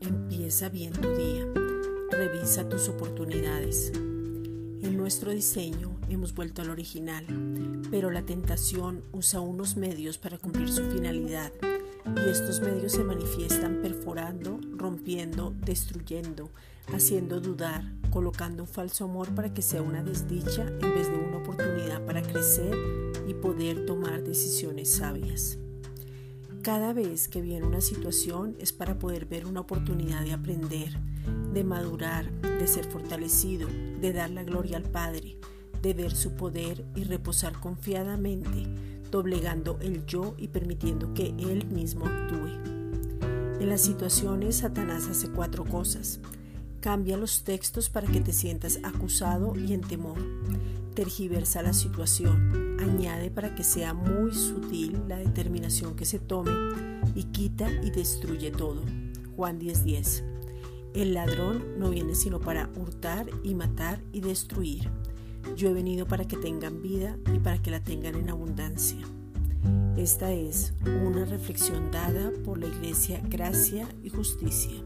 Empieza bien tu día. Revisa tus oportunidades. En nuestro diseño hemos vuelto al original, pero la tentación usa unos medios para cumplir su finalidad y estos medios se manifiestan perforando, rompiendo, destruyendo, haciendo dudar, colocando un falso amor para que sea una desdicha en vez de una oportunidad para crecer y poder tomar decisiones sabias. Cada vez que viene una situación es para poder ver una oportunidad de aprender, de madurar, de ser fortalecido, de dar la gloria al Padre, de ver su poder y reposar confiadamente, doblegando el yo y permitiendo que Él mismo actúe. En las situaciones Satanás hace cuatro cosas. Cambia los textos para que te sientas acusado y en temor. Tergiversa la situación. Añade para que sea muy sutil la determinación que se tome y quita y destruye todo. Juan 10:10. El ladrón no viene sino para hurtar y matar y destruir. Yo he venido para que tengan vida y para que la tengan en abundancia. Esta es una reflexión dada por la Iglesia Gracia y Justicia.